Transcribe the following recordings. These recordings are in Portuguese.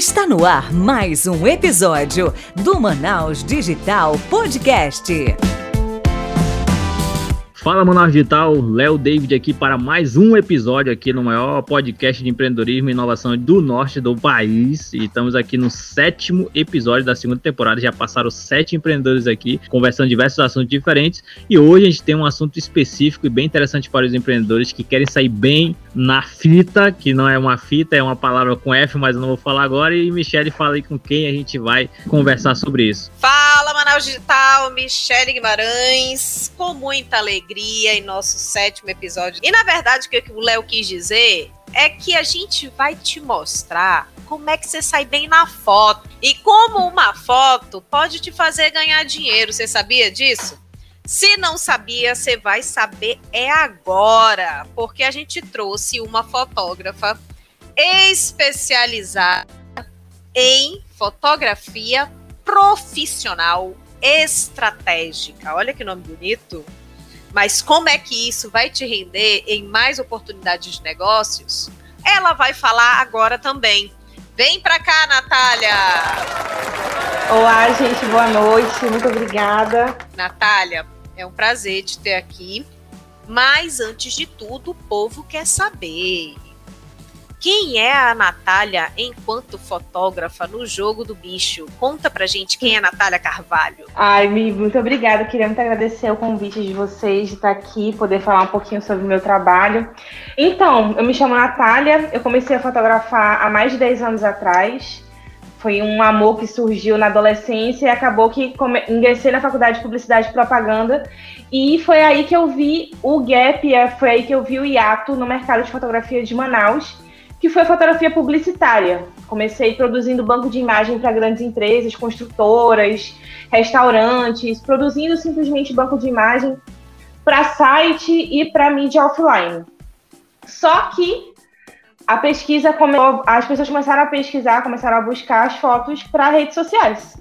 Está no ar mais um episódio do Manaus Digital Podcast. Fala Manaus Digital, Léo David aqui para mais um episódio aqui no maior podcast de empreendedorismo e inovação do norte do país. E estamos aqui no sétimo episódio da segunda temporada. Já passaram sete empreendedores aqui, conversando diversos assuntos diferentes. E hoje a gente tem um assunto específico e bem interessante para os empreendedores que querem sair bem na fita, que não é uma fita, é uma palavra com F, mas eu não vou falar agora. E Michele, fala aí com quem a gente vai conversar sobre isso. Fala Manaus Digital, Michele Guimarães, com muita alegria alegria em nosso sétimo episódio. E na verdade, o que o Léo quis dizer é que a gente vai te mostrar como é que você sai bem na foto. E como uma foto pode te fazer ganhar dinheiro. Você sabia disso? Se não sabia, você vai saber é agora, porque a gente trouxe uma fotógrafa especializada em fotografia profissional estratégica. Olha que nome bonito. Mas como é que isso vai te render em mais oportunidades de negócios? Ela vai falar agora também. Vem para cá, Natália! Olá, gente, boa noite, muito obrigada. Natália, é um prazer te ter aqui. Mas antes de tudo, o povo quer saber. Quem é a Natália enquanto fotógrafa no jogo do bicho? Conta pra gente quem é a Natália Carvalho. Ai, Mi, muito obrigada. Queria muito agradecer o convite de vocês de estar aqui, poder falar um pouquinho sobre o meu trabalho. Então, eu me chamo Natália, eu comecei a fotografar há mais de 10 anos atrás. Foi um amor que surgiu na adolescência e acabou que ingressei na faculdade de Publicidade e Propaganda. E foi aí que eu vi o gap, foi aí que eu vi o hiato no mercado de fotografia de Manaus que foi fotografia publicitária. Comecei produzindo banco de imagem para grandes empresas, construtoras, restaurantes, produzindo simplesmente banco de imagem para site e para mídia offline. Só que a pesquisa começou, as pessoas começaram a pesquisar, começaram a buscar as fotos para redes sociais.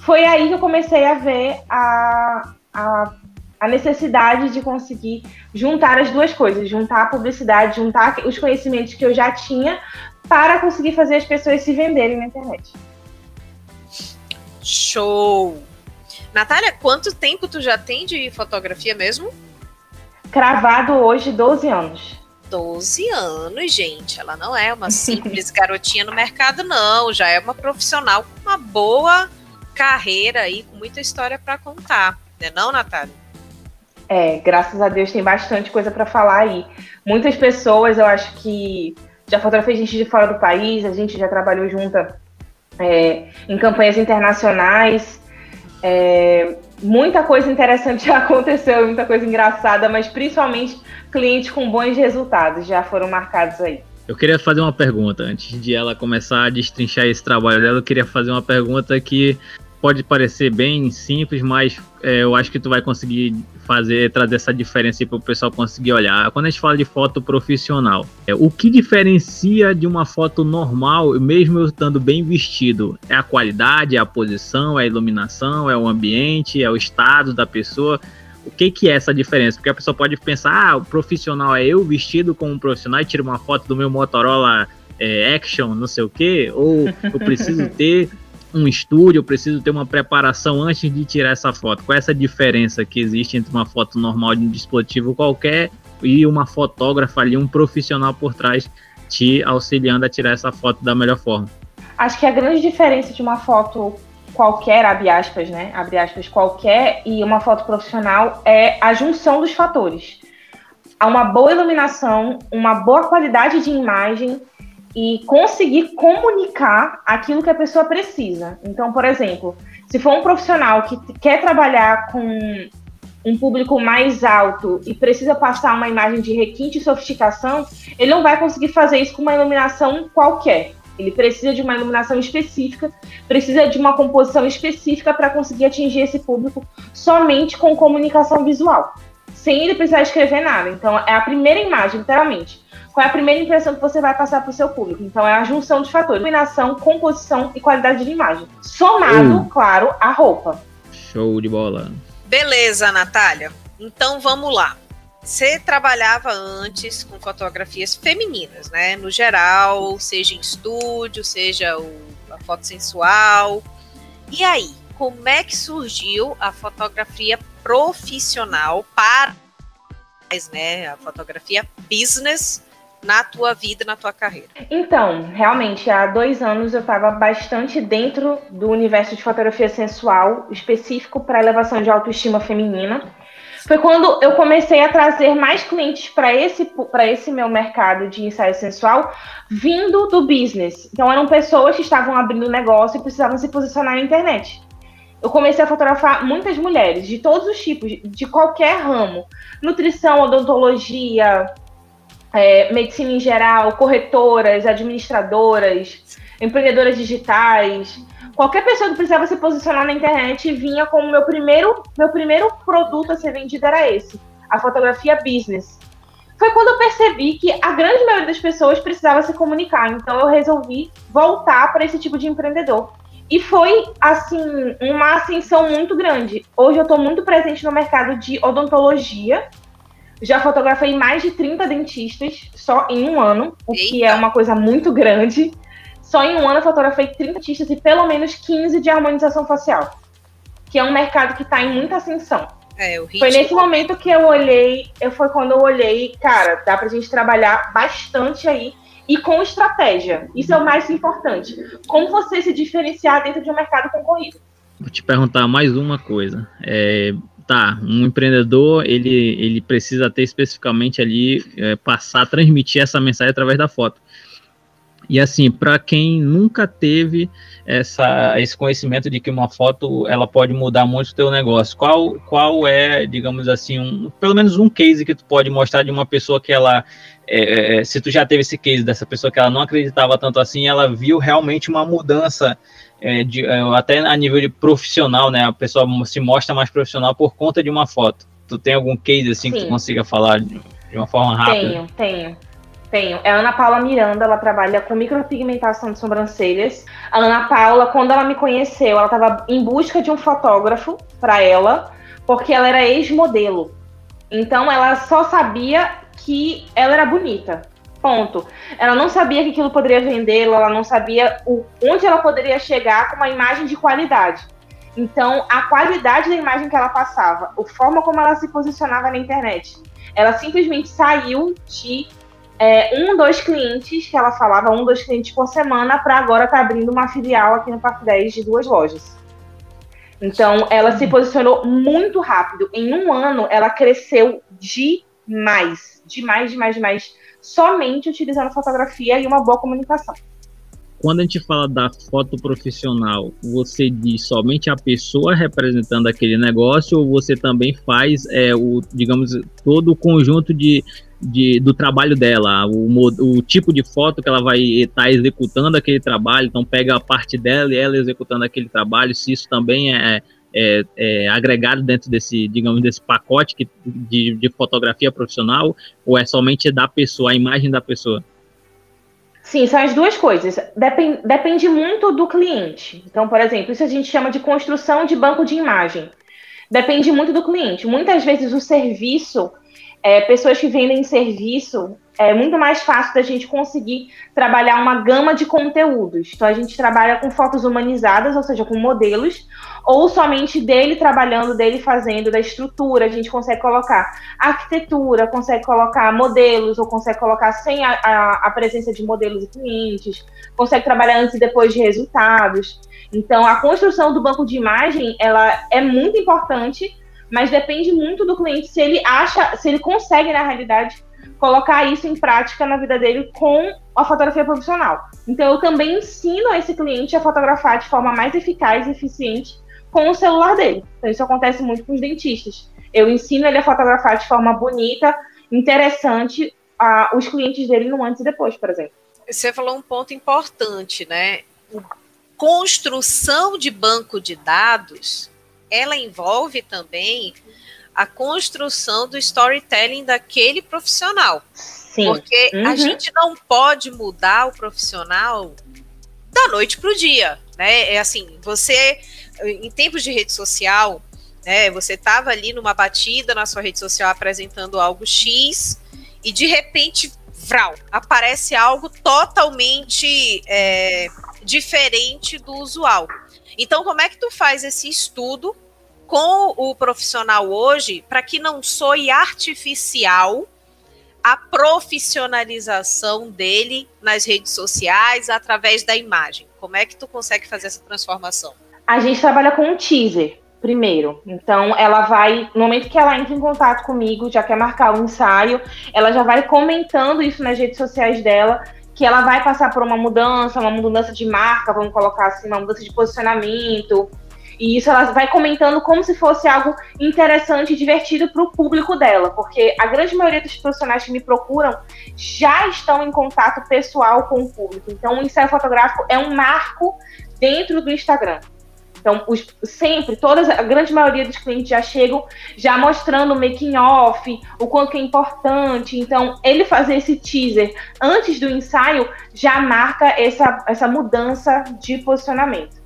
Foi aí que eu comecei a ver a, a a necessidade de conseguir juntar as duas coisas, juntar a publicidade, juntar os conhecimentos que eu já tinha para conseguir fazer as pessoas se venderem na internet. Show! Natália, quanto tempo tu já tem de fotografia mesmo? Cravado hoje 12 anos. 12 anos, gente. Ela não é uma simples garotinha no mercado, não. Já é uma profissional com uma boa carreira aí, com muita história para contar. Não é não, Natália? É, graças a Deus tem bastante coisa para falar aí. Muitas pessoas, eu acho que já fotografei gente de fora do país, a gente já trabalhou junta é, em campanhas internacionais. É, muita coisa interessante já aconteceu, muita coisa engraçada, mas principalmente clientes com bons resultados já foram marcados aí. Eu queria fazer uma pergunta, antes de ela começar a destrinchar esse trabalho dela, eu queria fazer uma pergunta que pode parecer bem simples, mas é, eu acho que tu vai conseguir fazer, trazer essa diferença para o pessoal conseguir olhar. Quando a gente fala de foto profissional, é, o que diferencia de uma foto normal, mesmo eu estando bem vestido? É a qualidade, é a posição, é a iluminação, é o ambiente, é o estado da pessoa? O que, que é essa diferença? Porque a pessoa pode pensar, ah, o profissional é eu vestido como um profissional e tiro uma foto do meu Motorola é, Action, não sei o quê, ou eu preciso ter um estúdio, eu preciso ter uma preparação antes de tirar essa foto. Qual é essa diferença que existe entre uma foto normal de um dispositivo qualquer e uma fotógrafa ali, um profissional por trás te auxiliando a tirar essa foto da melhor forma? Acho que a grande diferença de uma foto qualquer, abre aspas, né? Abre aspas, qualquer e uma foto profissional é a junção dos fatores. Há uma boa iluminação, uma boa qualidade de imagem e conseguir comunicar aquilo que a pessoa precisa. Então, por exemplo, se for um profissional que quer trabalhar com um público mais alto e precisa passar uma imagem de requinte e sofisticação, ele não vai conseguir fazer isso com uma iluminação qualquer. Ele precisa de uma iluminação específica, precisa de uma composição específica para conseguir atingir esse público somente com comunicação visual, sem ele precisar escrever nada. Então, é a primeira imagem, literalmente qual é a primeira impressão que você vai passar para o seu público. Então, é a junção de fatores: iluminação, composição e qualidade de imagem. Somado, uh. claro, a roupa. Show de bola. Beleza, Natália. Então, vamos lá. Você trabalhava antes com fotografias femininas, né? No geral, seja em estúdio, seja o, foto sensual. E aí, como é que surgiu a fotografia profissional para né, a fotografia business na tua vida, na tua carreira? Então, realmente, há dois anos eu estava bastante dentro do universo de fotografia sensual, específico para elevação de autoestima feminina. Foi quando eu comecei a trazer mais clientes para esse, esse meu mercado de ensaio sensual, vindo do business. Então, eram pessoas que estavam abrindo negócio e precisavam se posicionar na internet. Eu comecei a fotografar muitas mulheres, de todos os tipos, de qualquer ramo: nutrição, odontologia, é, medicina em geral, corretoras, administradoras, empreendedoras digitais. Qualquer pessoa que precisava se posicionar na internet vinha como meu primeiro, meu primeiro produto a ser vendido era esse, a fotografia business. Foi quando eu percebi que a grande maioria das pessoas precisava se comunicar, então eu resolvi voltar para esse tipo de empreendedor. E foi, assim, uma ascensão muito grande. Hoje eu estou muito presente no mercado de odontologia, já fotografei mais de 30 dentistas só em um ano, o Eita. que é uma coisa muito grande. Só em um ano eu fotografei 30 dentistas e pelo menos 15 de harmonização facial, que é um mercado que está em muita ascensão. É, foi nesse momento que eu olhei, eu foi quando eu olhei, cara, dá pra gente trabalhar bastante aí e com estratégia. Isso é o mais importante. Como você se diferenciar dentro de um mercado concorrido. Vou te perguntar mais uma coisa. É, tá, um empreendedor, ele, ele precisa ter especificamente ali, é, passar, transmitir essa mensagem através da foto. E assim, para quem nunca teve essa, esse conhecimento de que uma foto ela pode mudar muito o teu negócio, qual, qual é, digamos assim, um, pelo menos um case que tu pode mostrar de uma pessoa que ela, é, é se tu já teve esse case dessa pessoa que ela não acreditava tanto assim, ela viu realmente uma mudança é, de, é, até a nível de profissional, né? A pessoa se mostra mais profissional por conta de uma foto. Tu tem algum case assim Sim. que tu consiga falar de, de uma forma rápida? Tenho, tenho. Tenho. É a Ana Paula Miranda, ela trabalha com micropigmentação de sobrancelhas. A Ana Paula, quando ela me conheceu, ela estava em busca de um fotógrafo para ela, porque ela era ex-modelo. Então ela só sabia que ela era bonita. Ponto. Ela não sabia que aquilo poderia vendê-la, ela não sabia o, onde ela poderia chegar com uma imagem de qualidade. Então, a qualidade da imagem que ela passava, a forma como ela se posicionava na internet, ela simplesmente saiu de é, um, dois clientes, que ela falava um, dois clientes por semana, para agora estar tá abrindo uma filial aqui no Parque 10 de duas lojas. Então, ela se posicionou muito rápido. Em um ano, ela cresceu demais. Demais, demais, demais somente utilizando fotografia e uma boa comunicação. Quando a gente fala da foto profissional, você diz somente a pessoa representando aquele negócio ou você também faz é, o, digamos, todo o conjunto de, de, do trabalho dela, o, o tipo de foto que ela vai estar tá executando aquele trabalho, então pega a parte dela e ela executando aquele trabalho, se isso também é, é, é, agregado dentro desse, digamos, desse pacote que, de, de fotografia profissional ou é somente da pessoa, a imagem da pessoa? Sim, são as duas coisas. Depende, depende muito do cliente. Então, por exemplo, isso a gente chama de construção de banco de imagem. Depende muito do cliente. Muitas vezes o serviço, é, pessoas que vendem serviço, é muito mais fácil da gente conseguir trabalhar uma gama de conteúdos. Então, a gente trabalha com fotos humanizadas, ou seja, com modelos, ou somente dele trabalhando, dele fazendo, da estrutura. A gente consegue colocar arquitetura, consegue colocar modelos, ou consegue colocar sem a, a, a presença de modelos e clientes, consegue trabalhar antes e depois de resultados. Então, a construção do banco de imagem, ela é muito importante, mas depende muito do cliente se ele acha, se ele consegue, na realidade, colocar isso em prática na vida dele com a fotografia profissional. Então, eu também ensino esse cliente a fotografar de forma mais eficaz e eficiente com o celular dele. Então, isso acontece muito com os dentistas. Eu ensino ele a fotografar de forma bonita, interessante, a, os clientes dele no antes e depois, por exemplo. Você falou um ponto importante, né? Construção de banco de dados, ela envolve também a construção do storytelling daquele profissional. Sim. Porque uhum. a gente não pode mudar o profissional da noite para o dia, né? É assim, você em tempos de rede social, né? Você estava ali numa batida na sua rede social apresentando algo X e de repente, vral, aparece algo totalmente é, diferente do usual. Então, como é que tu faz esse estudo com o profissional hoje para que não soe artificial a profissionalização dele nas redes sociais através da imagem? Como é que tu consegue fazer essa transformação? A gente trabalha com um teaser primeiro. Então, ela vai, no momento que ela entra em contato comigo, já quer marcar o ensaio, ela já vai comentando isso nas redes sociais dela, que ela vai passar por uma mudança, uma mudança de marca, vamos colocar assim, uma mudança de posicionamento. E isso ela vai comentando como se fosse algo interessante e divertido para o público dela, porque a grande maioria dos profissionais que me procuram já estão em contato pessoal com o público. Então, o ensaio fotográfico é um marco dentro do Instagram. Então, os, sempre, todas, a grande maioria dos clientes já chegam já mostrando o making off, o quanto é importante. Então, ele fazer esse teaser antes do ensaio já marca essa, essa mudança de posicionamento.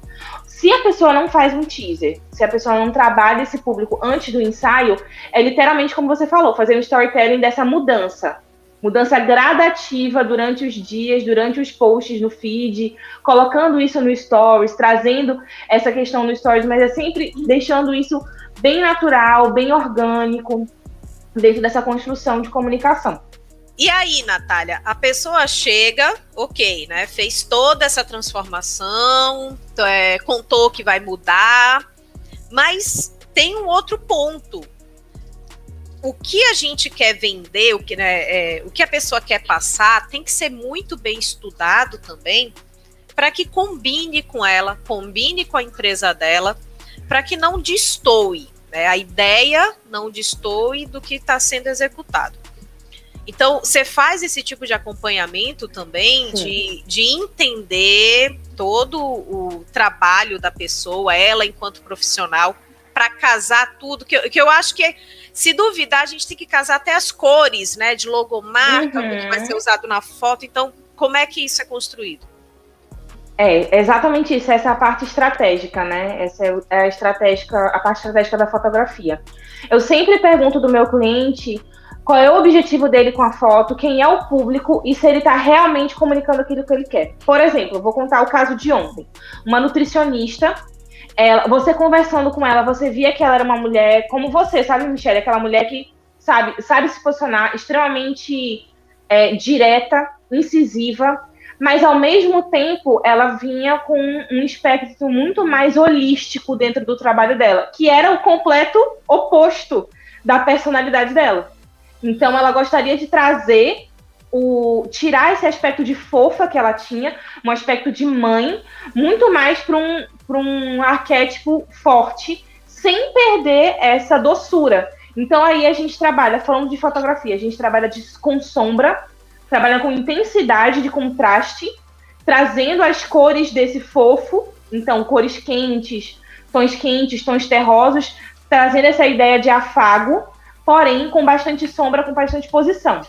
Se a pessoa não faz um teaser, se a pessoa não trabalha esse público antes do ensaio, é literalmente como você falou, fazer um storytelling dessa mudança mudança gradativa durante os dias, durante os posts no feed, colocando isso no stories, trazendo essa questão no stories, mas é sempre deixando isso bem natural, bem orgânico, dentro dessa construção de comunicação. E aí, Natália, a pessoa chega, ok, né? Fez toda essa transformação, é, contou que vai mudar, mas tem um outro ponto o que a gente quer vender, o que, né, é, o que a pessoa quer passar, tem que ser muito bem estudado também, para que combine com ela, combine com a empresa dela, para que não destoe, né, a ideia não destoe do que está sendo executado. Então, você faz esse tipo de acompanhamento também, de, de entender todo o trabalho da pessoa, ela enquanto profissional, para casar tudo, que, que eu acho que se duvidar, a gente tem que casar até as cores, né? De logomarca, uhum. que vai ser usado na foto. Então, como é que isso é construído? É, exatamente isso, essa é a parte estratégica, né? Essa é a estratégica, a parte estratégica da fotografia. Eu sempre pergunto do meu cliente qual é o objetivo dele com a foto, quem é o público e se ele está realmente comunicando aquilo que ele quer. Por exemplo, vou contar o caso de ontem. Uma nutricionista ela, você conversando com ela, você via que ela era uma mulher como você, sabe, Michelle? Aquela mulher que sabe, sabe se posicionar, extremamente é, direta, incisiva, mas ao mesmo tempo ela vinha com um espectro muito mais holístico dentro do trabalho dela, que era o completo oposto da personalidade dela. Então ela gostaria de trazer o tirar esse aspecto de fofa que ela tinha, um aspecto de mãe, muito mais para um, um arquétipo forte, sem perder essa doçura. Então aí a gente trabalha, falando de fotografia, a gente trabalha de, com sombra, trabalha com intensidade de contraste, trazendo as cores desse fofo, então cores quentes, tons quentes, tons terrosos, trazendo essa ideia de afago, porém com bastante sombra, com bastante posição.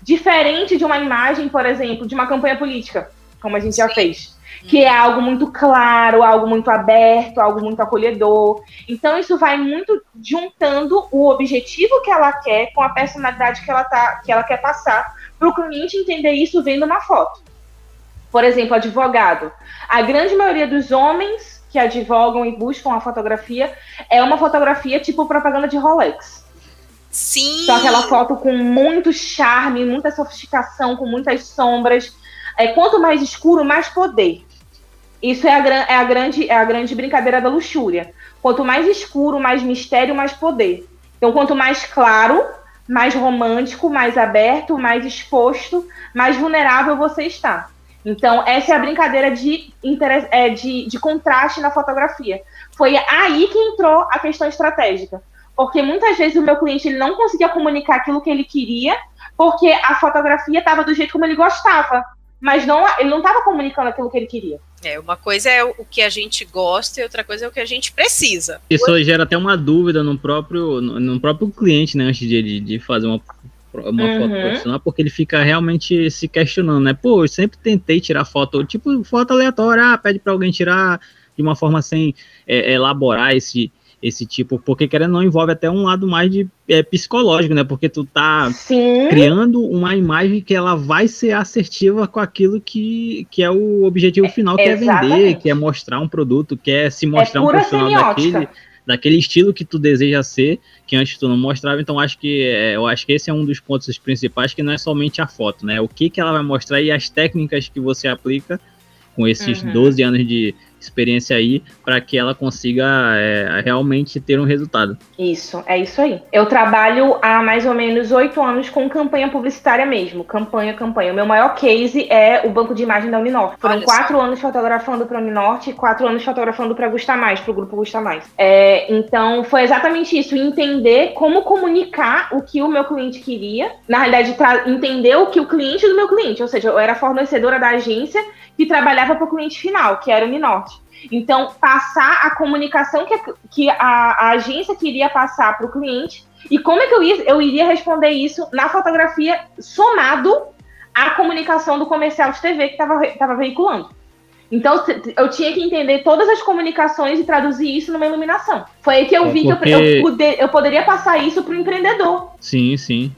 Diferente de uma imagem, por exemplo, de uma campanha política, como a gente já fez. Que é algo muito claro, algo muito aberto, algo muito acolhedor. Então, isso vai muito juntando o objetivo que ela quer com a personalidade que ela, tá, que ela quer passar, para o cliente entender isso vendo uma foto. Por exemplo, advogado. A grande maioria dos homens que advogam e buscam a fotografia é uma fotografia tipo propaganda de Rolex. Sim. Então, aquela foto com muito charme, muita sofisticação, com muitas sombras. É, quanto mais escuro, mais poder. Isso é a, é a, grande, é a grande brincadeira da luxúria. Quanto mais escuro, mais mistério, mais poder. Então, quanto mais claro, mais romântico, mais aberto, mais exposto, mais vulnerável você está. Então, essa é a brincadeira de, é, de, de contraste na fotografia. Foi aí que entrou a questão estratégica porque muitas vezes o meu cliente ele não conseguia comunicar aquilo que ele queria, porque a fotografia estava do jeito como ele gostava, mas não ele não estava comunicando aquilo que ele queria. É, uma coisa é o que a gente gosta e outra coisa é o que a gente precisa. Isso gera até uma dúvida no próprio, no, próprio cliente, né, antes de, de fazer uma, uma uhum. foto profissional, porque ele fica realmente se questionando, né? Pô, eu sempre tentei tirar foto, tipo, foto aleatória, ah, pede para alguém tirar de uma forma sem é, elaborar esse, esse tipo, porque querendo não envolve até um lado mais de é, psicológico, né? Porque tu tá Sim. criando uma imagem que ela vai ser assertiva com aquilo que, que é o objetivo final, que é vender, que é mostrar um produto, que é se mostrar é um profissional daquele daquele estilo que tu deseja ser, que antes tu não mostrava. Então acho que é, eu acho que esse é um dos pontos principais, que não é somente a foto, né? O que que ela vai mostrar e as técnicas que você aplica com esses uhum. 12 anos de, experiência aí para que ela consiga é, realmente ter um resultado. Isso, é isso aí. Eu trabalho há mais ou menos oito anos com campanha publicitária mesmo, campanha, campanha. O meu maior case é o banco de imagem da Uninorte. Foram quatro anos fotografando para a Uninorte e quatro anos fotografando para Gusta Mais, para o grupo Gusta Mais. É, então foi exatamente isso, entender como comunicar o que o meu cliente queria, na realidade entender o que o cliente do meu cliente, ou seja, eu era fornecedora da agência que trabalhava para o cliente final, que era o Uninorte. Então, passar a comunicação que, a, que a, a agência queria passar para o cliente e como é que eu, ia, eu iria responder isso na fotografia somado à comunicação do comercial de TV que estava veiculando. Então, eu tinha que entender todas as comunicações e traduzir isso numa iluminação. Foi aí que eu é vi porque... que eu, eu, eu poderia passar isso para o empreendedor. Sim, sim.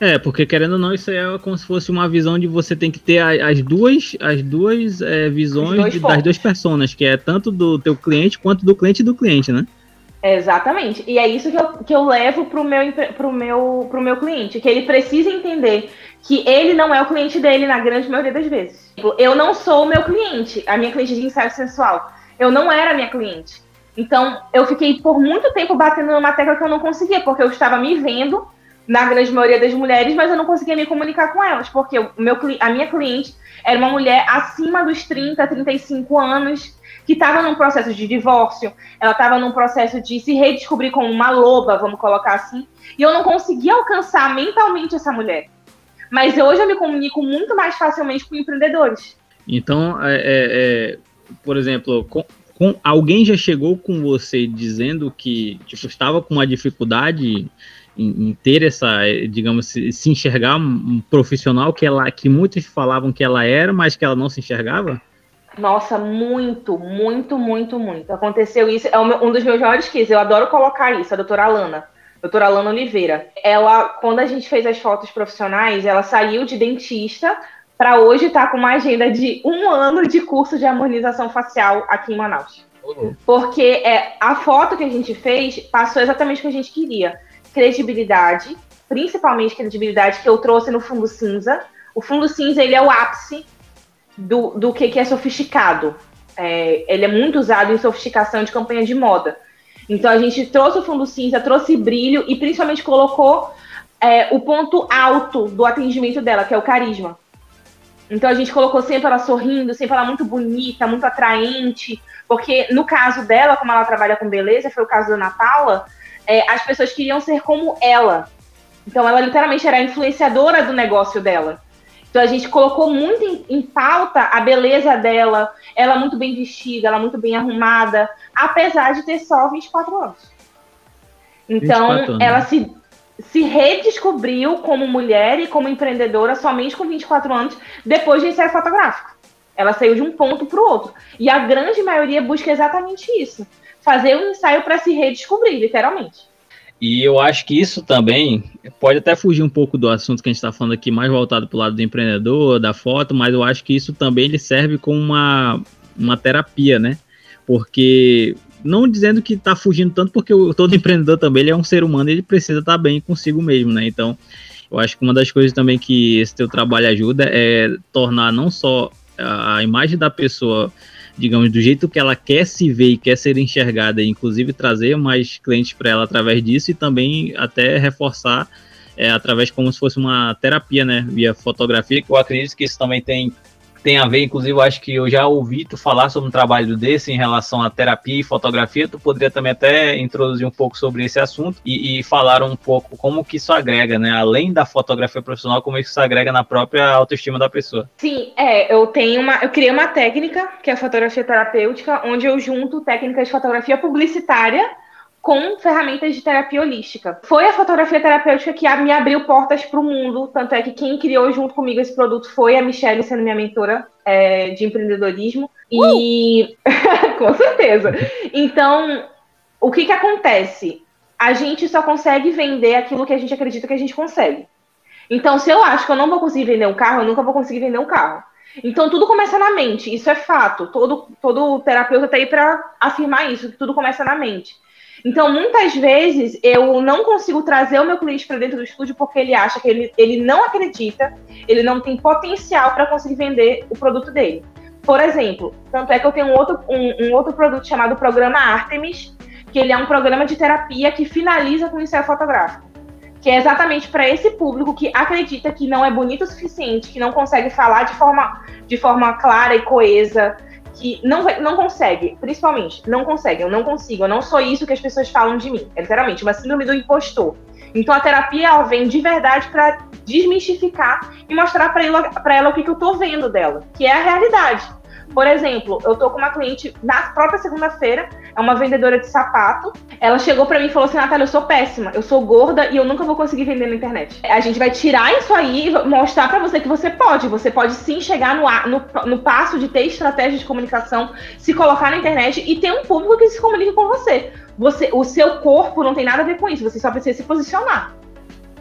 É, porque querendo ou não, isso é como se fosse uma visão de você tem que ter as duas, as duas é, visões de, das duas pessoas, que é tanto do teu cliente quanto do cliente do cliente, né? Exatamente. E é isso que eu, que eu levo pro meu, pro, meu, pro meu cliente, que ele precisa entender que ele não é o cliente dele na grande maioria das vezes. Eu não sou o meu cliente, a minha cliente de ensaio sensual. Eu não era minha cliente. Então, eu fiquei por muito tempo batendo numa tecla que eu não conseguia, porque eu estava me vendo na grande maioria das mulheres, mas eu não conseguia me comunicar com elas, porque o meu, a minha cliente era uma mulher acima dos 30, 35 anos, que estava num processo de divórcio, ela estava num processo de se redescobrir como uma loba, vamos colocar assim, e eu não conseguia alcançar mentalmente essa mulher. Mas hoje eu me comunico muito mais facilmente com empreendedores. Então, é, é, é, por exemplo, com, com, alguém já chegou com você dizendo que tipo, estava com uma dificuldade em, em, ter essa, digamos, se, se enxergar um profissional que ela, que muitos falavam que ela era, mas que ela não se enxergava? Nossa, muito, muito, muito, muito. Aconteceu isso. É um dos meus maiores quiz. Eu adoro colocar isso, a doutora Alana. Doutora Alana Oliveira. Ela, quando a gente fez as fotos profissionais, ela saiu de dentista para hoje estar tá com uma agenda de um ano de curso de harmonização facial aqui em Manaus. Uhum. Porque é, a foto que a gente fez passou exatamente o que a gente queria credibilidade, principalmente credibilidade que eu trouxe no fundo cinza. O fundo cinza ele é o ápice do, do que, que é sofisticado. É, ele é muito usado em sofisticação de campanha de moda. Então a gente trouxe o fundo cinza, trouxe brilho e principalmente colocou é, o ponto alto do atendimento dela, que é o carisma. Então a gente colocou sempre ela sorrindo, sempre ela muito bonita, muito atraente, porque no caso dela, como ela trabalha com beleza, foi o caso da Ana Paula, é, as pessoas queriam ser como ela. Então ela literalmente era a influenciadora do negócio dela. Então a gente colocou muito em, em, pauta a beleza dela, ela muito bem vestida, ela muito bem arrumada, apesar de ter só 24 anos. Então anos. ela se, se redescobriu como mulher e como empreendedora somente com 24 anos, depois de ensaio fotográfico. Ela saiu de um ponto para o outro. E a grande maioria busca exatamente isso fazer um ensaio para se redescobrir, literalmente. E eu acho que isso também pode até fugir um pouco do assunto que a gente está falando aqui, mais voltado para o lado do empreendedor, da foto, mas eu acho que isso também ele serve como uma, uma terapia, né? Porque não dizendo que está fugindo tanto, porque o, todo empreendedor também ele é um ser humano, ele precisa estar tá bem consigo mesmo, né? Então, eu acho que uma das coisas também que esse teu trabalho ajuda é tornar não só a, a imagem da pessoa digamos, do jeito que ela quer se ver e quer ser enxergada, inclusive trazer mais clientes para ela através disso e também até reforçar é, através como se fosse uma terapia, né, via fotografia, eu acredito que isso também tem tem a ver, inclusive, eu acho que eu já ouvi tu falar sobre um trabalho desse em relação à terapia e fotografia. Tu poderia também até introduzir um pouco sobre esse assunto e, e falar um pouco como que isso agrega, né? Além da fotografia profissional, como isso agrega na própria autoestima da pessoa. Sim, é, eu tenho uma, eu criei uma técnica que é a fotografia terapêutica, onde eu junto técnicas de fotografia publicitária com ferramentas de terapia holística. Foi a fotografia terapêutica que me abriu portas para o mundo, tanto é que quem criou junto comigo esse produto foi a Michelle, sendo minha mentora é, de empreendedorismo. E uh! com certeza. Então, o que que acontece? A gente só consegue vender aquilo que a gente acredita que a gente consegue. Então, se eu acho que eu não vou conseguir vender um carro, eu nunca vou conseguir vender um carro. Então, tudo começa na mente, isso é fato. Todo, todo terapeuta está aí para afirmar isso, que tudo começa na mente. Então, muitas vezes, eu não consigo trazer o meu cliente para dentro do estúdio porque ele acha que ele, ele não acredita, ele não tem potencial para conseguir vender o produto dele. Por exemplo, tanto é que eu tenho um outro, um, um outro produto chamado Programa Artemis, que ele é um programa de terapia que finaliza com o ensaio fotográfico que é exatamente para esse público que acredita que não é bonito o suficiente, que não consegue falar de forma, de forma clara e coesa, que não, não consegue, principalmente, não consegue, eu não consigo, eu não sou isso que as pessoas falam de mim. É literalmente uma síndrome do impostor. Então a terapia ela vem de verdade para desmistificar e mostrar para ela, ela o que, que eu estou vendo dela, que é a realidade. Por exemplo, eu tô com uma cliente na própria segunda-feira, é uma vendedora de sapato. Ela chegou para mim e falou assim: Natália, eu sou péssima, eu sou gorda e eu nunca vou conseguir vender na internet. A gente vai tirar isso aí e mostrar para você que você pode. Você pode sim chegar no, no, no passo de ter estratégia de comunicação, se colocar na internet e ter um público que se comunique com você. Você, o seu corpo não tem nada a ver com isso, você só precisa se posicionar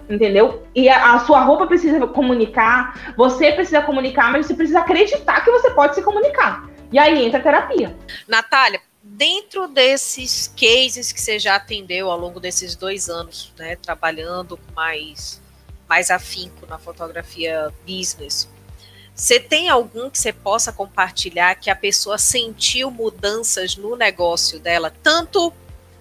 entendeu? E a, a, sua roupa precisa comunicar, você precisa comunicar, mas você precisa acreditar que você pode se comunicar. E aí entra a terapia. Natália, dentro desses cases que você já atendeu ao longo desses dois anos, né, trabalhando mais, mais afinco na fotografia business, você tem algum que você possa compartilhar que a pessoa sentiu mudanças no negócio dela, tanto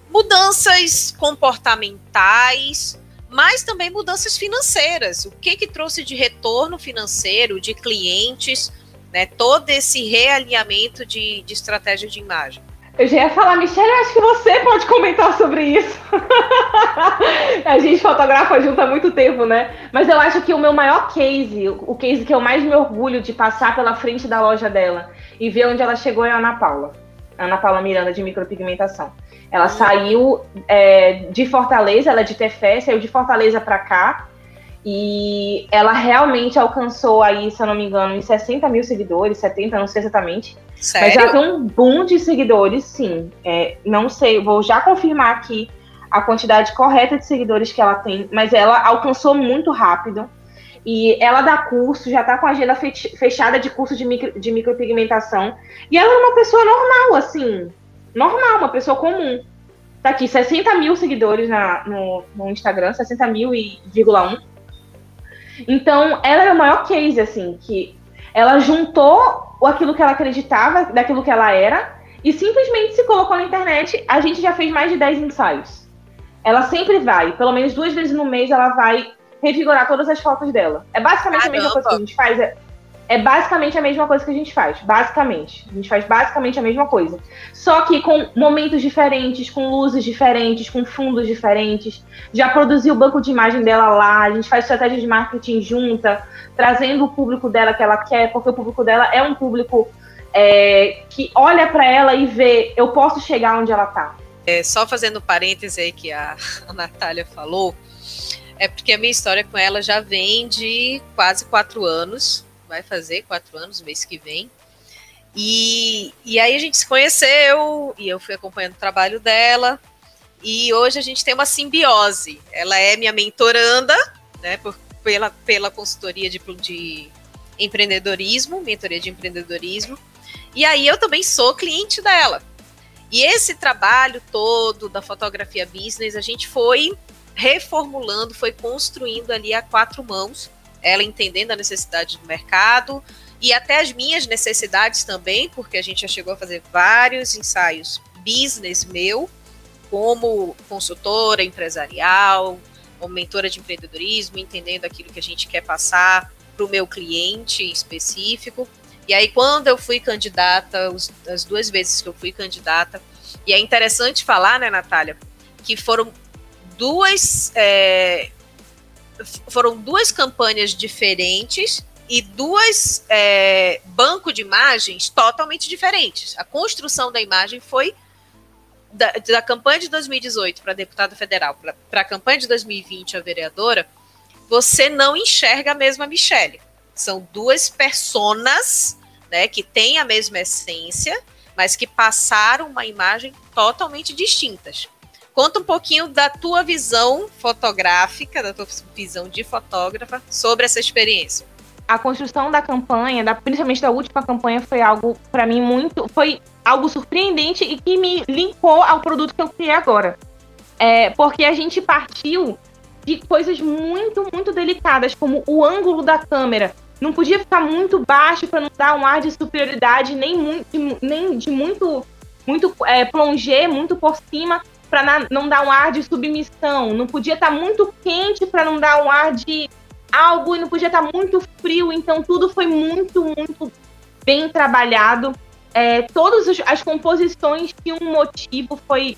mudanças comportamentais mas também mudanças financeiras. O que que trouxe de retorno financeiro, de clientes, né? Todo esse realinhamento de, de estratégia de imagem. Eu já ia falar, Michelle, acho que você pode comentar sobre isso. a gente fotografa junto há muito tempo, né? Mas eu acho que o meu maior case, o case que eu mais me orgulho de passar pela frente da loja dela e ver onde ela chegou é a Ana Paula. Ana Paula Miranda, de micropigmentação. Ela uhum. saiu é, de Fortaleza, ela é de Tefé, saiu de Fortaleza para cá. E ela realmente alcançou aí, se eu não me engano, em 60 mil seguidores, 70, não sei exatamente. Sério? Mas ela tem um boom de seguidores, sim. É, não sei, vou já confirmar aqui a quantidade correta de seguidores que ela tem, mas ela alcançou muito rápido. E ela dá curso, já tá com a agenda fechada de curso de, micro, de micropigmentação. E ela é uma pessoa normal, assim, normal, uma pessoa comum. Tá aqui, 60 mil seguidores na, no, no Instagram, 60 mil e vírgula 1. Então, ela é o maior case, assim, que ela juntou aquilo que ela acreditava, daquilo que ela era, e simplesmente se colocou na internet. A gente já fez mais de 10 ensaios. Ela sempre vai, pelo menos duas vezes no mês, ela vai revigorar todas as fotos dela. É basicamente Caramba. a mesma coisa que a gente faz. É, é basicamente a mesma coisa que a gente faz. Basicamente. A gente faz basicamente a mesma coisa. Só que com momentos diferentes, com luzes diferentes, com fundos diferentes. Já produziu o banco de imagem dela lá, a gente faz estratégia de marketing junta, trazendo o público dela que ela quer, porque o público dela é um público é, que olha para ela e vê, eu posso chegar onde ela tá. É, só fazendo parêntese aí que a, a Natália falou, é porque a minha história com ela já vem de quase quatro anos vai fazer quatro anos, mês que vem. E, e aí a gente se conheceu e eu fui acompanhando o trabalho dela. E hoje a gente tem uma simbiose. Ela é minha mentoranda, né, por, pela, pela consultoria de, de empreendedorismo, mentoria de empreendedorismo. E aí eu também sou cliente dela. E esse trabalho todo da fotografia business, a gente foi reformulando, foi construindo ali a quatro mãos ela entendendo a necessidade do mercado e até as minhas necessidades também, porque a gente já chegou a fazer vários ensaios business meu, como consultora empresarial, como mentora de empreendedorismo, entendendo aquilo que a gente quer passar para o meu cliente específico. E aí, quando eu fui candidata, as duas vezes que eu fui candidata, e é interessante falar, né, Natália, que foram duas é, foram duas campanhas diferentes e duas é, banco de imagens totalmente diferentes. A construção da imagem foi da, da campanha de 2018 para deputada federal para a campanha de 2020 a vereadora. Você não enxerga a mesma Michelle. São duas personas, né, que têm a mesma essência, mas que passaram uma imagem totalmente distintas. Conta um pouquinho da tua visão fotográfica, da tua visão de fotógrafa sobre essa experiência. A construção da campanha, da, principalmente da última campanha, foi algo para mim muito, foi algo surpreendente e que me linkou ao produto que eu criei agora. É, porque a gente partiu de coisas muito, muito delicadas, como o ângulo da câmera. Não podia ficar muito baixo para não dar um ar de superioridade, nem, nem de muito, muito é, plongé, muito por cima, para não dar um ar de submissão. Não podia estar tá muito quente para não dar um ar de algo e não podia estar tá muito frio. Então tudo foi muito, muito bem trabalhado. É, todas as composições tinham um motivo, foi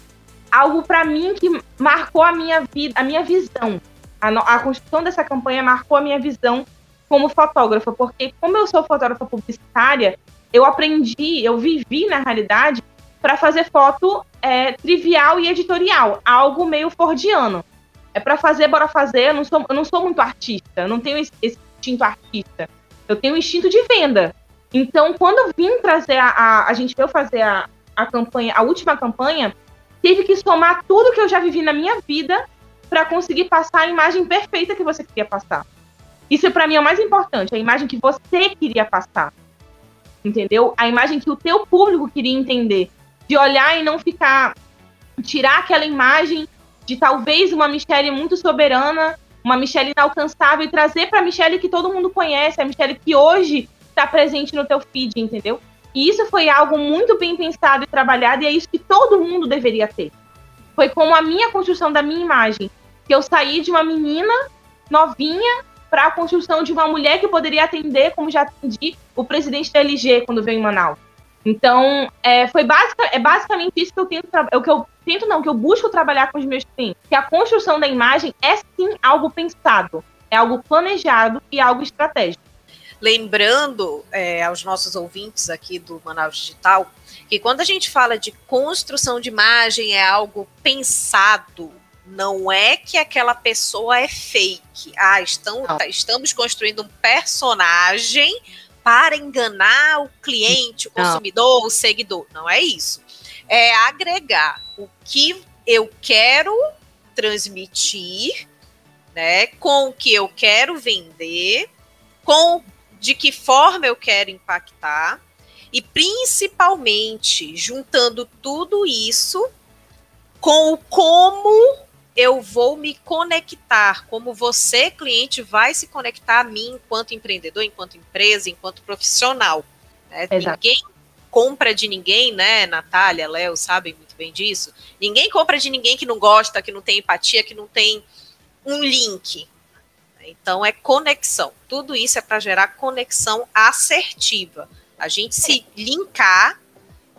algo para mim que marcou a minha vida, a minha visão. A, a, construção dessa campanha marcou a minha visão como fotógrafa, porque como eu sou fotógrafa publicitária, eu aprendi, eu vivi na realidade para fazer foto é, trivial e editorial, algo meio fordiano. É para fazer, bora fazer. Eu não sou, eu não sou muito artista, não tenho esse, instinto artista. Eu tenho instinto de venda. Então, quando eu vim trazer a, a, a gente veio fazer a, a campanha, a última campanha, teve que somar tudo que eu já vivi na minha vida para conseguir passar a imagem perfeita que você queria passar. Isso para mim é o mais importante, a imagem que você queria passar. Entendeu? A imagem que o teu público queria entender. De olhar e não ficar tirar aquela imagem de talvez uma Michelle muito soberana, uma Michelle inalcançável e trazer para a Michelle que todo mundo conhece, a Michelle que hoje está presente no teu feed, entendeu? E isso foi algo muito bem pensado e trabalhado, e é isso que todo mundo deveria ter. Foi como a minha construção da minha imagem, que eu saí de uma menina novinha para a construção de uma mulher que poderia atender, como já atendi, o presidente da LG quando veio em Manaus. Então, é, foi basic, é basicamente isso que eu tento, é o que eu tento não, que eu busco trabalhar com os meus clientes, que a construção da imagem é sim algo pensado, é algo planejado e algo estratégico. Lembrando é, aos nossos ouvintes aqui do Manaus Digital que quando a gente fala de construção de imagem é algo pensado, não é que aquela pessoa é fake. Ah, estão, tá, estamos construindo um personagem para enganar o cliente, o consumidor, não. o seguidor. Não é isso. É agregar o que eu quero transmitir, né, com o que eu quero vender, com de que forma eu quero impactar e principalmente juntando tudo isso com o como eu vou me conectar, como você, cliente, vai se conectar a mim enquanto empreendedor, enquanto empresa, enquanto profissional. Né? Ninguém compra de ninguém, né? Natália, Léo sabem muito bem disso. Ninguém compra de ninguém que não gosta, que não tem empatia, que não tem um link. Então é conexão. Tudo isso é para gerar conexão assertiva. A gente se linkar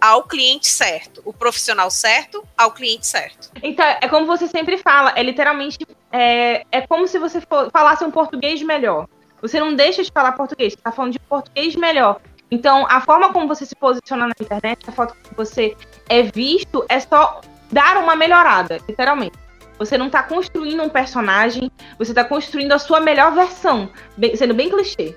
ao cliente certo, o profissional certo ao cliente certo. Então, é como você sempre fala, é literalmente é, é como se você for, falasse um português melhor. Você não deixa de falar português, você está falando de português melhor. Então, a forma como você se posiciona na internet, a forma que você é visto, é só dar uma melhorada, literalmente. Você não está construindo um personagem, você está construindo a sua melhor versão, sendo bem clichê.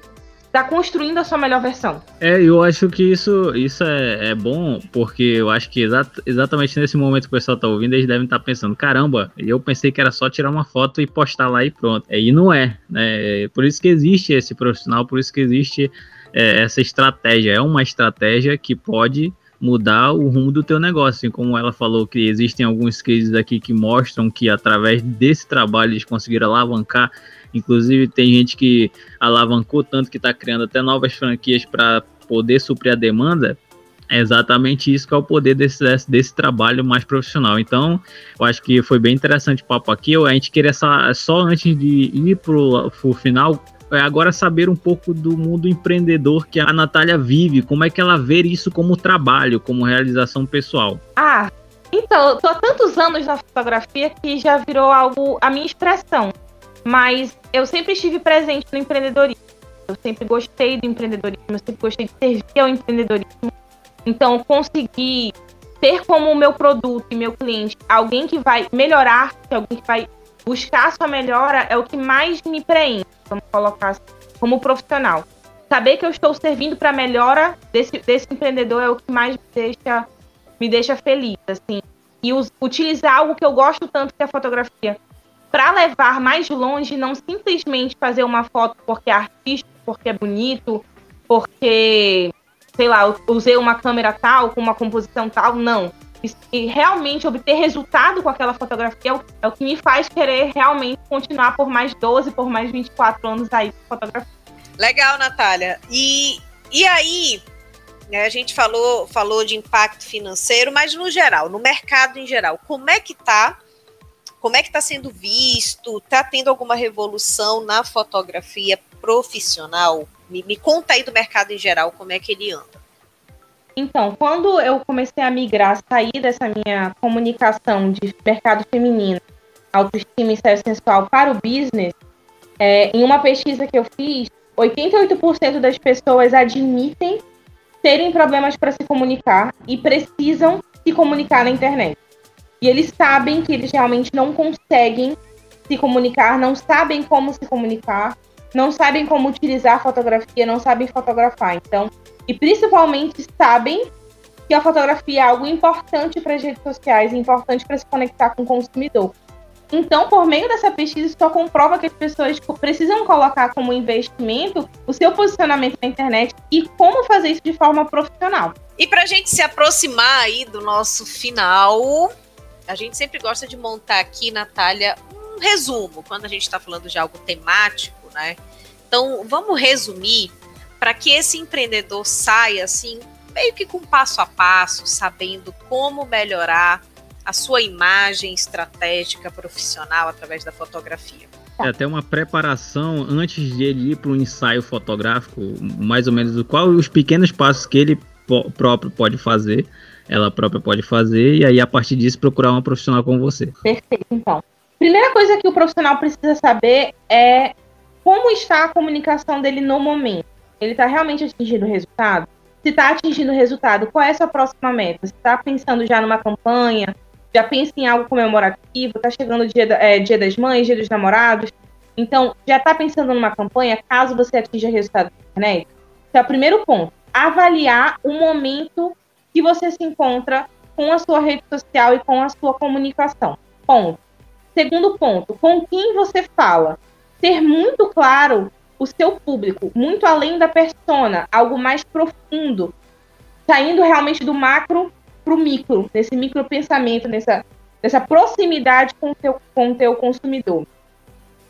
Está construindo a sua melhor versão. É, eu acho que isso, isso é, é bom, porque eu acho que exat, exatamente nesse momento que o pessoal está ouvindo, eles devem estar tá pensando: caramba, eu pensei que era só tirar uma foto e postar lá e pronto. E não é, né? É por isso que existe esse profissional, por isso que existe é, essa estratégia. É uma estratégia que pode mudar o rumo do teu negócio. Assim como ela falou que existem alguns cases aqui que mostram que através desse trabalho eles conseguiram alavancar. Inclusive tem gente que alavancou tanto que está criando até novas franquias para poder suprir a demanda. É exatamente isso que é o poder desse, desse trabalho mais profissional. Então, eu acho que foi bem interessante o papo aqui. A gente queria só, só antes de ir para o final, é agora saber um pouco do mundo empreendedor que a Natália vive, como é que ela vê isso como trabalho, como realização pessoal. Ah, então, eu tô há tantos anos na fotografia que já virou algo a minha expressão. Mas eu sempre estive presente no empreendedorismo. Eu sempre gostei do empreendedorismo, eu sempre gostei de servir ao empreendedorismo. Então, conseguir ter como meu produto e meu cliente alguém que vai melhorar, alguém que vai buscar sua melhora, é o que mais me preenche vamos colocar assim, como profissional. saber que eu estou servindo para a melhora desse, desse empreendedor é o que mais me deixa, me deixa feliz, assim. E us, utilizar algo que eu gosto tanto que é a fotografia para levar mais longe, não simplesmente fazer uma foto porque é artístico, porque é bonito, porque, sei lá, usei uma câmera tal, com uma composição tal, não. E realmente obter resultado com aquela fotografia é o, é o que me faz querer realmente continuar por mais 12, por mais 24 anos aí de fotografia. Legal, Natália. E, e aí, né, a gente falou, falou de impacto financeiro, mas no geral, no mercado em geral, como é que tá? Como é que está sendo visto? Está tendo alguma revolução na fotografia profissional? Me, me conta aí do mercado em geral, como é que ele anda. Então, quando eu comecei a migrar, sair dessa minha comunicação de mercado feminino, autoestima e sexo sensual para o business, é, em uma pesquisa que eu fiz, 88% das pessoas admitem terem problemas para se comunicar e precisam se comunicar na internet. E eles sabem que eles realmente não conseguem se comunicar, não sabem como se comunicar, não sabem como utilizar a fotografia, não sabem fotografar. Então, e principalmente sabem que a fotografia é algo importante para as redes sociais, importante para se conectar com o consumidor. Então, por meio dessa pesquisa, só comprova que as pessoas precisam colocar como investimento o seu posicionamento na internet e como fazer isso de forma profissional. E para a gente se aproximar aí do nosso final, a gente sempre gosta de montar aqui, Natália, um resumo, quando a gente está falando de algo temático, né? Então, vamos resumir para que esse empreendedor saia assim, meio que com passo a passo, sabendo como melhorar a sua imagem estratégica profissional através da fotografia. É até uma preparação antes de ele ir para o ensaio fotográfico, mais ou menos qual os pequenos passos que ele próprio pode fazer, ela própria pode fazer, e aí a partir disso procurar uma profissional como você. Perfeito, então. Primeira coisa que o profissional precisa saber é como está a comunicação dele no momento. Ele está realmente atingindo o resultado? Se está atingindo o resultado, qual é a sua próxima meta? Você está pensando já numa campanha? Já pensa em algo comemorativo? Está chegando o dia, é, dia das mães, dia dos namorados? Então, já está pensando numa campanha caso você atinja resultado na internet? Então, primeiro ponto. Avaliar o momento que você se encontra com a sua rede social e com a sua comunicação. Ponto. Segundo ponto, com quem você fala ter muito claro o seu público, muito além da persona, algo mais profundo, saindo realmente do macro para o micro, nesse micro pensamento, nessa, nessa proximidade com o, teu, com teu consumidor.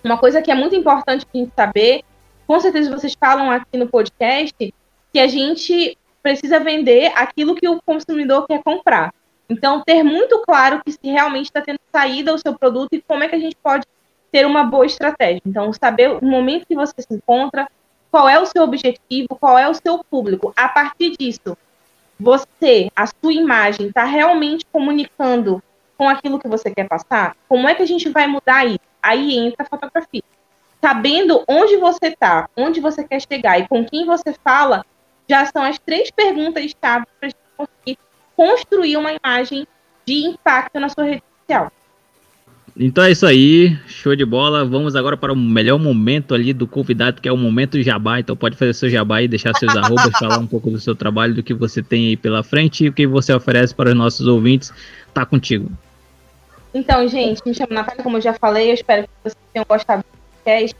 Uma coisa que é muito importante a gente saber, com certeza vocês falam aqui no podcast, que a gente precisa vender aquilo que o consumidor quer comprar. Então, ter muito claro que se realmente está tendo saída o seu produto e como é que a gente pode ter uma boa estratégia. Então, saber o momento que você se encontra, qual é o seu objetivo, qual é o seu público. A partir disso, você, a sua imagem, está realmente comunicando com aquilo que você quer passar? Como é que a gente vai mudar isso? Aí entra a fotografia. Sabendo onde você está, onde você quer chegar e com quem você fala, já são as três perguntas-chave para a gente conseguir construir uma imagem de impacto na sua rede social. Então é isso aí, show de bola. Vamos agora para o melhor momento ali do convidado, que é o momento jabá. Então pode fazer seu jabá e deixar seus arrobas, falar um pouco do seu trabalho, do que você tem aí pela frente e o que você oferece para os nossos ouvintes. Tá contigo. Então, gente, me chamo Natália, como eu já falei, eu espero que vocês tenham gostado do podcast.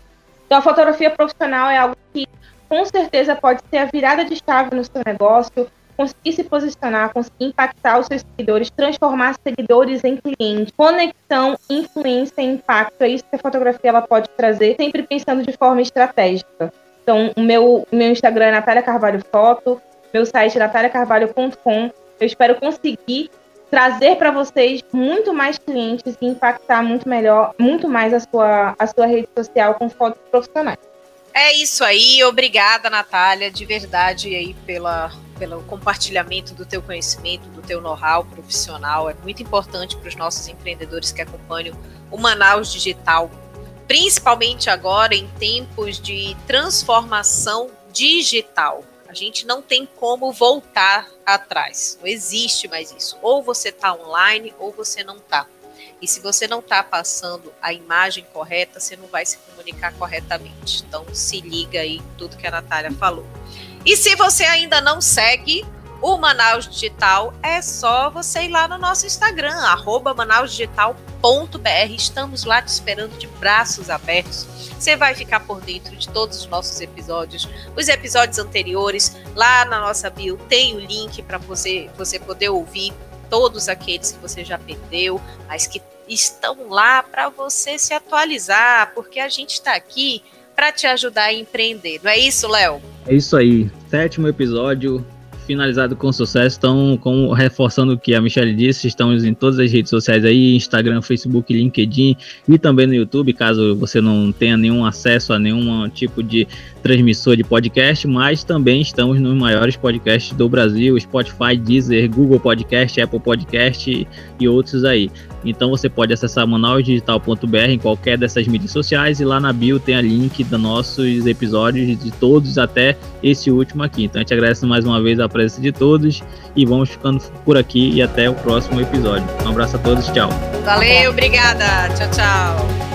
Então, a fotografia profissional é algo que com certeza pode ser a virada de chave no seu negócio, conseguir se posicionar, conseguir impactar os seus seguidores, transformar seguidores em clientes, conexão, influência e impacto. É isso que a fotografia ela pode trazer, sempre pensando de forma estratégica. Então, o meu, meu Instagram é Natália Carvalho Foto, meu site é nataliacarvalho.com. Eu espero conseguir trazer para vocês muito mais clientes e impactar muito melhor, muito mais a sua, a sua rede social com fotos profissionais. É isso aí, obrigada Natália, de verdade aí pela, pelo compartilhamento do teu conhecimento, do teu know-how profissional. É muito importante para os nossos empreendedores que acompanham o Manaus Digital, principalmente agora em tempos de transformação digital. A gente não tem como voltar atrás. Não existe mais isso. Ou você está online ou você não está. E se você não está passando a imagem correta, você não vai se comunicar corretamente. Então se liga aí em tudo que a Natália falou. E se você ainda não segue o Manaus Digital, é só você ir lá no nosso Instagram, arroba manausdigital.br. Estamos lá te esperando de braços abertos. Você vai ficar por dentro de todos os nossos episódios, os episódios anteriores. Lá na nossa bio tem o link para você, você poder ouvir todos aqueles que você já perdeu, mas que estão lá para você se atualizar, porque a gente está aqui para te ajudar a empreender. Não é isso, Léo? É isso aí. Sétimo episódio, finalizado com sucesso. Então, como reforçando o que a Michelle disse, estamos em todas as redes sociais aí, Instagram, Facebook, LinkedIn e também no YouTube, caso você não tenha nenhum acesso a nenhum tipo de transmissor de podcast, mas também estamos nos maiores podcasts do Brasil, Spotify, Deezer, Google Podcast, Apple Podcast e outros aí. Então você pode acessar manausdigital.br em qualquer dessas mídias sociais e lá na bio tem a link dos nossos episódios de todos até esse último aqui. Então a gente agradece mais uma vez a presença de todos e vamos ficando por aqui e até o próximo episódio. Um abraço a todos, tchau. Valeu, obrigada. Tchau, tchau.